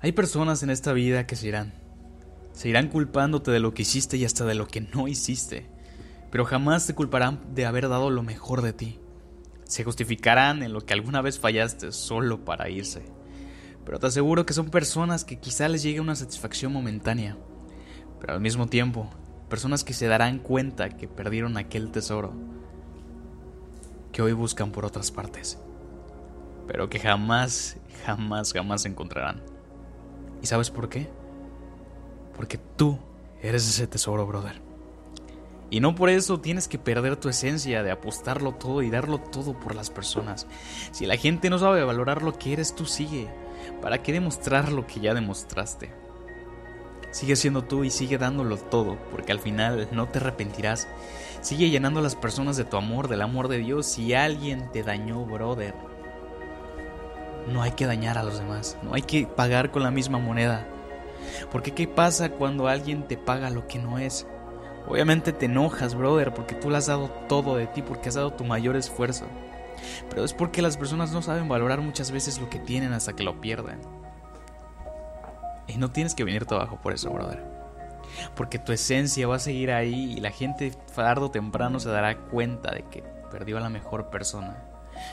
Hay personas en esta vida que se irán. Se irán culpándote de lo que hiciste y hasta de lo que no hiciste. Pero jamás te culparán de haber dado lo mejor de ti. Se justificarán en lo que alguna vez fallaste solo para irse. Pero te aseguro que son personas que quizá les llegue una satisfacción momentánea. Pero al mismo tiempo, personas que se darán cuenta que perdieron aquel tesoro. Que hoy buscan por otras partes. Pero que jamás, jamás, jamás encontrarán. ¿Y sabes por qué? Porque tú eres ese tesoro, brother. Y no por eso tienes que perder tu esencia de apostarlo todo y darlo todo por las personas. Si la gente no sabe valorar lo que eres, tú sigue. ¿Para qué demostrar lo que ya demostraste? Sigue siendo tú y sigue dándolo todo, porque al final no te arrepentirás. Sigue llenando a las personas de tu amor, del amor de Dios. Si alguien te dañó, brother, no hay que dañar a los demás, no hay que pagar con la misma moneda. Porque ¿qué pasa cuando alguien te paga lo que no es? Obviamente te enojas, brother, porque tú le has dado todo de ti, porque has dado tu mayor esfuerzo. Pero es porque las personas no saben valorar muchas veces lo que tienen hasta que lo pierden. Y no tienes que venir abajo por eso, brother. Porque tu esencia va a seguir ahí y la gente tarde o temprano se dará cuenta de que perdió a la mejor persona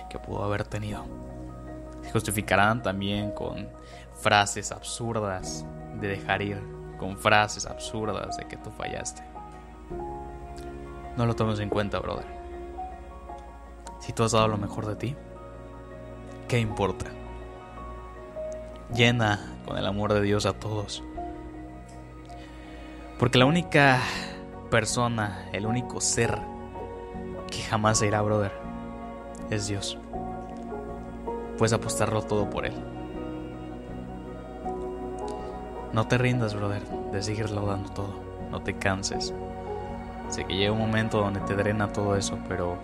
que pudo haber tenido justificarán también con frases absurdas de dejar ir, con frases absurdas de que tú fallaste. No lo tomes en cuenta, brother. Si tú has dado lo mejor de ti, ¿qué importa? Llena con el amor de Dios a todos. Porque la única persona, el único ser que jamás se irá, brother, es Dios puedes apostarlo todo por él. No te rindas, brother, de seguirlo dando todo. No te canses. Sé que llega un momento donde te drena todo eso, pero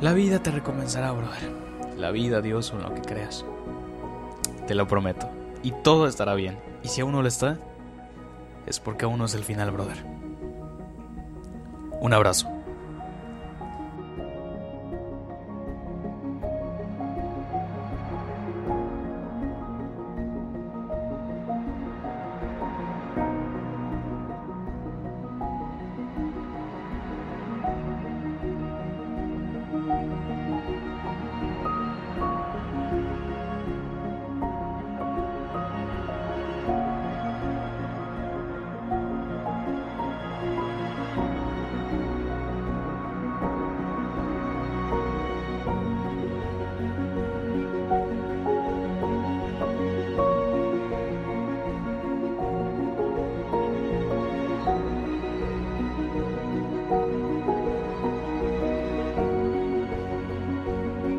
la vida te recomenzará, brother. La vida, Dios o lo que creas. Te lo prometo. Y todo estará bien. Y si aún no lo está, es porque aún no es el final, brother. Un abrazo.